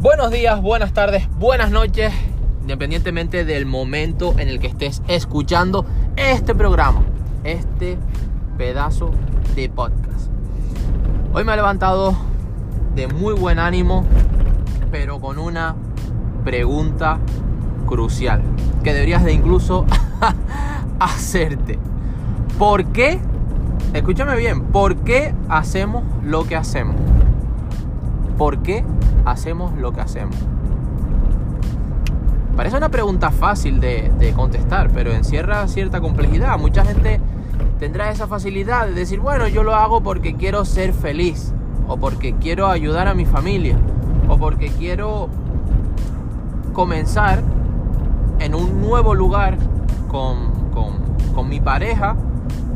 Buenos días, buenas tardes, buenas noches, independientemente del momento en el que estés escuchando este programa, este pedazo de podcast. Hoy me he levantado de muy buen ánimo, pero con una pregunta crucial que deberías de incluso hacerte. ¿Por qué? Escúchame bien, ¿por qué hacemos lo que hacemos? ¿Por qué hacemos lo que hacemos? Parece una pregunta fácil de, contestar, pero encierra cierta complejidad. Mucha gente tendrá esa facilidad de decir, bueno, yo lo hago porque quiero ser feliz, o porque quiero ayudar a mi familia, o porque quiero comenzar en un nuevo lugar con, con mi pareja,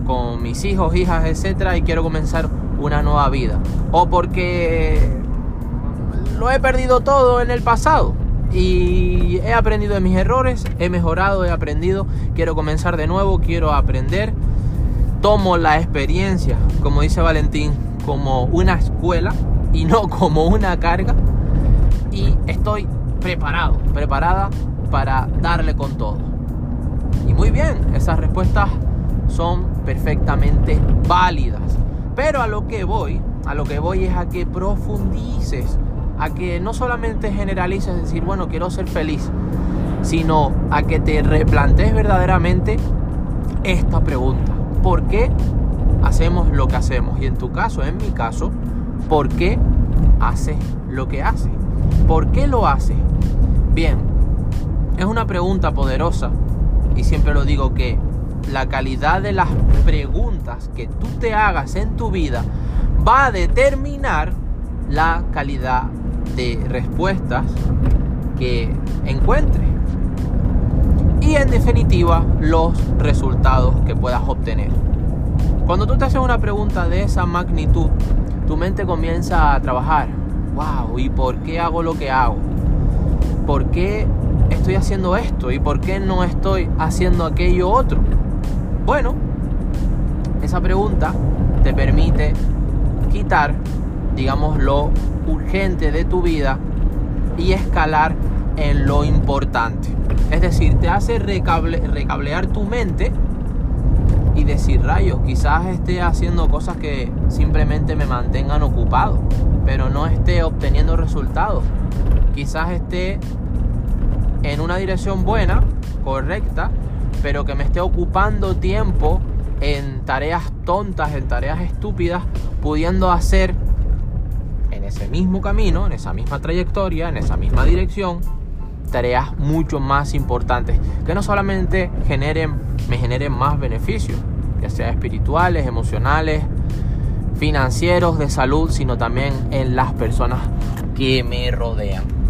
con mis hijos, hijas, etcétera, y quiero comenzar una nueva vida. O porque lo he perdido todo en el pasado y he aprendido de mis errores, he mejorado, he aprendido, quiero comenzar de nuevo, quiero aprender. Tomo la experiencia, como dice Valentín, como una escuela y no como una carga. Y estoy preparado, preparada para darle con todo. Y muy bien, esas respuestas son perfectamente válidas. Pero a lo que voy, a lo que voy es a que profundices a que no solamente generalices decir, bueno, quiero ser feliz, sino a que te replantees verdaderamente esta pregunta. ¿Por qué hacemos lo que hacemos? Y en tu caso, en mi caso, ¿por qué haces lo que haces? ¿Por qué lo haces? Bien, es una pregunta poderosa y siempre lo digo que la calidad de las preguntas que tú te hagas en tu vida va a determinar la calidad de respuestas que encuentres. Y en definitiva, los resultados que puedas obtener. Cuando tú te haces una pregunta de esa magnitud, tu mente comienza a trabajar. Wow, ¿y por qué hago lo que hago? ¿Por qué estoy haciendo esto? ¿Y por qué no estoy haciendo aquello otro? Bueno, esa pregunta te permite quitar, digamos, lo urgente de tu vida y escalar en lo importante. Es decir, te hace recablear tu mente y decir, rayos, quizás esté haciendo cosas que simplemente me mantengan ocupado, pero no esté obteniendo resultados. Quizás esté en una dirección buena, correcta, pero que me esté ocupando tiempo en tareas tontas, en tareas estúpidas, pudiendo hacer en ese mismo camino, en esa misma trayectoria, en esa misma dirección, tareas mucho más importantes que no solamente generen, me generen más beneficios, ya sea espirituales, emocionales, financieros, de salud, sino también en las personas que me rodean.